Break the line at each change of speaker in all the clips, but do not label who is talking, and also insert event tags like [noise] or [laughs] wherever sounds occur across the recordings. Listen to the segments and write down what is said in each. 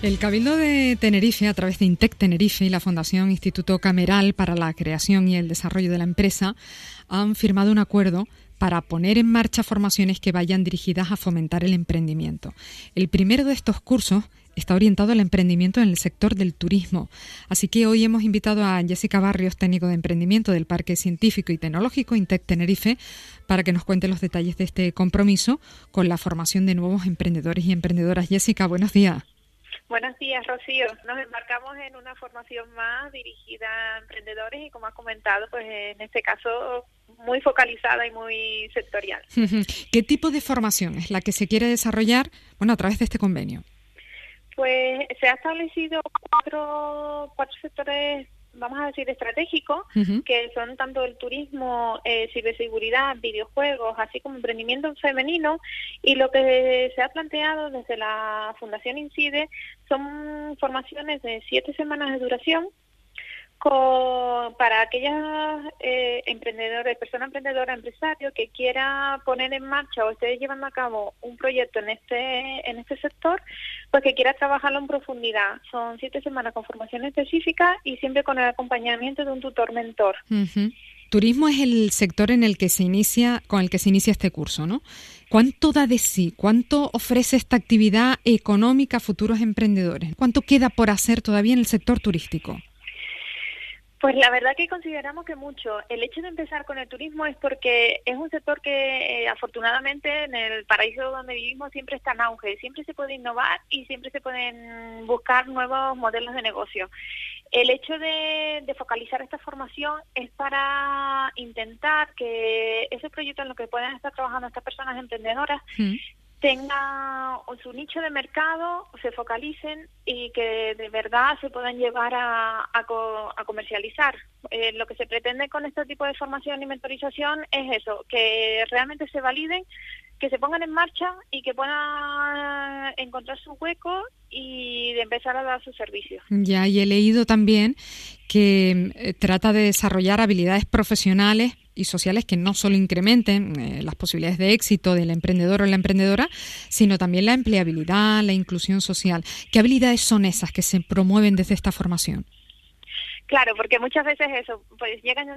El Cabildo de Tenerife, a través de INTEC Tenerife y la Fundación Instituto Cameral para la Creación y el Desarrollo de la Empresa, han firmado un acuerdo para poner en marcha formaciones que vayan dirigidas a fomentar el emprendimiento. El primero de estos cursos está orientado al emprendimiento en el sector del turismo. Así que hoy hemos invitado a Jessica Barrios, técnico de emprendimiento del Parque Científico y Tecnológico INTEC Tenerife, para que nos cuente los detalles de este compromiso con la formación de nuevos emprendedores y emprendedoras. Jessica, buenos días.
Buenos días, Rocío. Nos embarcamos en una formación más dirigida a emprendedores y, como has comentado, pues en este caso muy focalizada y muy sectorial.
¿Qué tipo de formación es la que se quiere desarrollar, bueno, a través de este convenio?
Pues se ha establecido cuatro, cuatro sectores vamos a decir, estratégicos, que son tanto el turismo, eh, ciberseguridad, videojuegos, así como emprendimiento femenino. Y lo que se ha planteado desde la Fundación Incide son formaciones de siete semanas de duración para aquellas eh, emprendedores, persona emprendedora, empresario que quiera poner en marcha o esté llevando a cabo un proyecto en este en este sector, pues que quiera trabajarlo en profundidad. Son siete semanas con formación específica y siempre con el acompañamiento de un tutor mentor.
Turismo es el sector en el que se inicia, con el que se inicia este curso, ¿no? ¿Cuánto da de sí? ¿Cuánto ofrece esta actividad económica a futuros emprendedores? ¿Cuánto queda por hacer todavía en el sector turístico?
Pues la verdad que consideramos que mucho. El hecho de empezar con el turismo es porque es un sector que eh, afortunadamente en el paraíso donde vivimos siempre está en auge, siempre se puede innovar y siempre se pueden buscar nuevos modelos de negocio. El hecho de, focalizar esta formación es para intentar que ese proyecto en lo que puedan estar trabajando estas personas emprendedoras mm tenga su nicho de mercado, se focalicen y que de verdad se puedan llevar a, a, comercializar. Eh, lo que se pretende con este tipo de formación y mentorización es eso, que realmente se validen, que se pongan en marcha y que puedan encontrar su hueco y de empezar a dar sus servicios.
Ya, y he leído también que eh, trata de desarrollar habilidades profesionales y sociales que no solo incrementen eh, las posibilidades de éxito del emprendedor o la emprendedora, sino también la empleabilidad, la inclusión social. ¿Qué habilidades son esas que se promueven desde esta formación?
Claro, porque muchas veces eso, pues llegan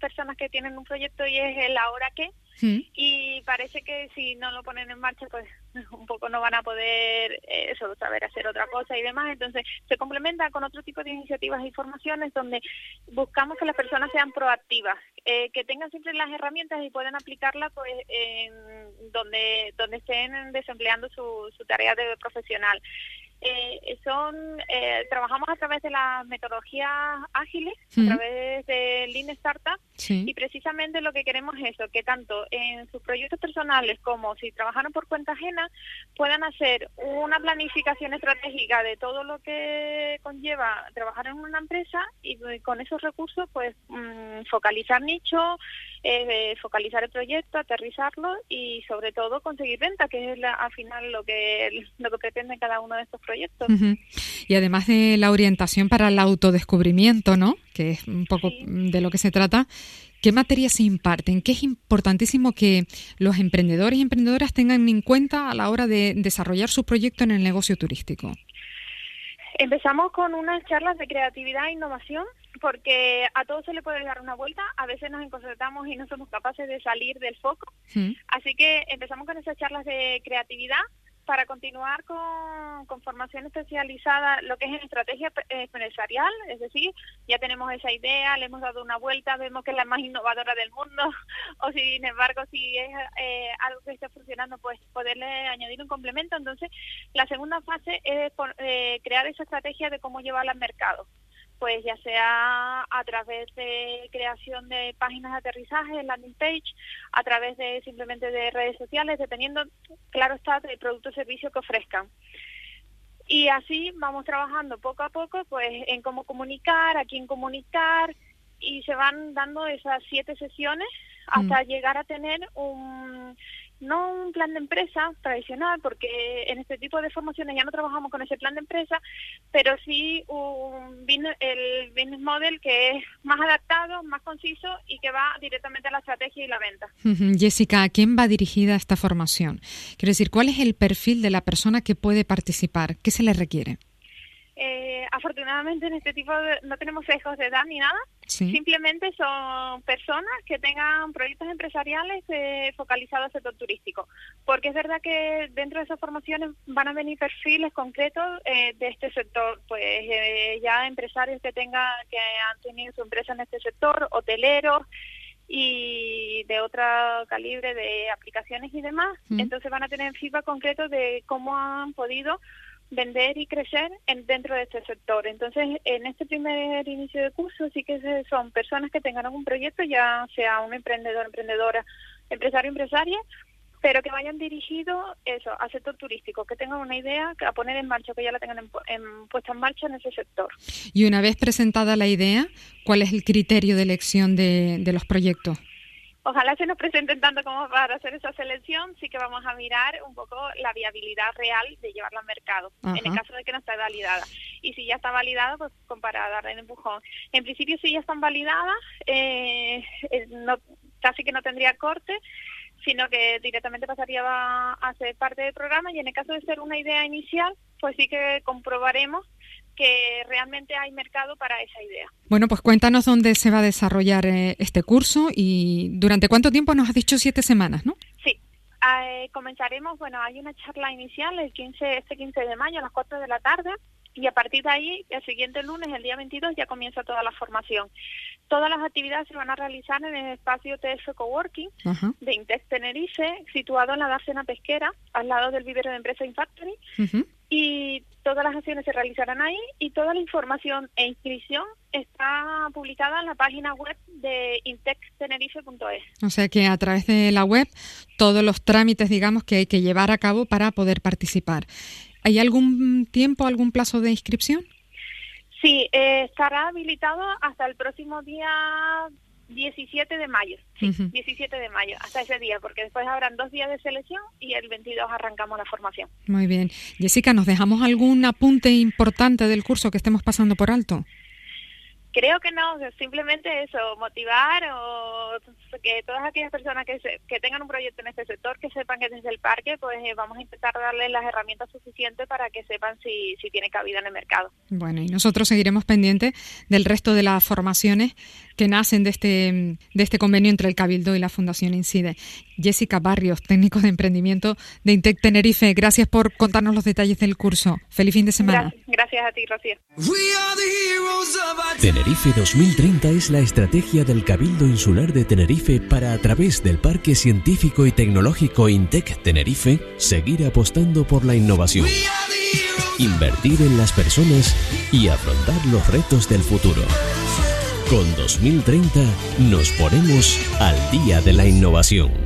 personas que tienen un proyecto y es el ahora qué, y parece que si no lo ponen en marcha, pues [laughs] un poco no van a poder eh, eso, saber hacer otra cosa y demás. Entonces, se complementa con otro tipo de iniciativas e informaciones donde buscamos que las personas sean proactivas, eh, que tengan siempre las herramientas y puedan aplicarlas pues, en donde, donde estén desempleando su, su tarea de profesional. Eh, son eh, trabajamos a través de las metodologías ágiles, a través de Lean Startup y precisamente lo que queremos es eso, que tanto en sus proyectos personales como si trabajaron por cuenta ajena puedan hacer una planificación estratégica de todo lo que conlleva trabajar en una empresa y con esos recursos pues mm, focalizar nicho, eh, focalizar el proyecto, aterrizarlo y sobre todo conseguir venta, que es al final lo que lo que pretende cada uno de estos proyectos.
Y además de la orientación para el autodescubrimiento, ¿no? Que es un poco de lo que se trata. ¿Qué materias se imparten? ¿Qué es importantísimo que los emprendedores y emprendedoras tengan en cuenta a la hora de desarrollar su proyecto en el negocio turístico?
Empezamos con unas charlas de creatividad e innovación porque a todos se le puede dar una vuelta, a veces nos encontramos y no somos capaces de salir del foco. Así que empezamos con esas charlas de creatividad para continuar con, con, formación especializada, lo que es en estrategia empresarial, es decir, ya tenemos esa idea, le hemos dado una vuelta, vemos que es la más innovadora del mundo, [laughs] o sin embargo, si es eh, algo que está funcionando, pues poderle añadir un complemento. Entonces, la segunda fase es eh, crear esa estrategia de cómo llevarla al mercado pues ya sea a través de creación de páginas de aterrizaje, landing page, a través de simplemente de redes sociales, dependiendo, claro está, del producto o servicio que ofrezcan. Y así vamos trabajando poco a poco pues en cómo comunicar, a quién comunicar y se van dando esas siete sesiones hasta mm. llegar a tener un no un plan de empresa tradicional, porque en este tipo de formaciones ya no trabajamos con ese plan de empresa, pero sí un el business model que es más adaptado, más conciso y que va directamente a la estrategia y la venta.
Jessica, ¿a quién va dirigida esta formación? Quiero decir, ¿cuál es el perfil de la persona que puede participar? ¿Qué se le requiere?
Afortunadamente en este tipo no tenemos sesgos de edad ni nada. Simplemente son personas que tengan proyectos empresariales eh, focalizados al sector turístico. Porque es verdad que dentro de esas formaciones van a venir perfiles concretos eh, de este sector. Pues eh, ya empresarios que tengan, que han tenido su empresa en este sector, hoteleros y de otro calibre de aplicaciones y demás. Entonces van a tener feedback concreto de cómo han podido vender y crecer en, dentro de este sector. Entonces, en este primer inicio de curso sí que son personas que tengan algún proyecto, ya sea un emprendedor, emprendedora, empresario, empresaria, pero que vayan dirigidos eso, al sector turístico, que tengan una idea a poner en marcha, que ya la tengan en, puesta en marcha en ese sector.
Y una vez presentada la idea, ¿cuál es el criterio de elección de, de los proyectos?
Ojalá se nos presenten tanto como para hacer esa selección, sí que vamos a mirar un poco la viabilidad real de llevarla al mercado, en el caso de que no esté validada. Y si ya está validada, pues para darle el empujón. En principio, si ya están validadas, eh, eh, no, casi que no tendría corte, sino que directamente pasaría a ser parte del programa y en el caso de ser una idea inicial, pues sí que comprobaremos que realmente hay mercado para esa idea.
Bueno, pues cuéntanos dónde se va a desarrollar eh, este curso y durante cuánto tiempo nos has dicho siete semanas, ¿no?
Sí. Eh, comenzaremos, bueno, hay una charla inicial el 15, este 15 de mayo a las 4 de la tarde y a partir de ahí, el siguiente lunes, el día 22, ya comienza toda la formación. Todas las actividades se van a realizar en el espacio TF Coworking de Intex Tenerife, situado en la Dársena Pesquera, al lado del vivero de empresa Infactory. Y todas las acciones se realizarán ahí y toda la información e inscripción está publicada en la página web de intextenerife.es.
O sea que a través de la web todos los trámites, digamos, que hay que llevar a cabo para poder participar. ¿Hay algún tiempo, algún plazo de inscripción?
Sí, eh, estará habilitado hasta el próximo día 17 de mayo, sí, 17 de mayo, hasta ese día, porque después habrán dos días de selección y el 22 arrancamos la formación.
Muy bien. Jessica, ¿nos dejamos algún apunte importante del curso que estemos pasando por alto?
Creo que no, simplemente eso, motivar o que todas aquellas personas que, que tengan un proyecto en este sector, que sepan que desde el parque, pues eh, vamos a intentar darles las herramientas suficientes para que sepan si, si tiene cabida en el mercado.
Bueno, y nosotros seguiremos pendientes del resto de las formaciones que nacen de este, de este convenio entre el Cabildo y la Fundación Incide. Jessica Barrios, técnico de emprendimiento de Intec Tenerife, gracias por contarnos los detalles del curso. Feliz fin de semana.
Gracias, a ti, Rocío.
Tenerife 2030 es la estrategia del Cabildo Insular de Tenerife para, a través del Parque Científico y Tecnológico Intec Tenerife, seguir apostando por la innovación, invertir en las personas y afrontar los retos del futuro. Con 2030 nos ponemos al día de la innovación.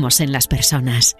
en las personas.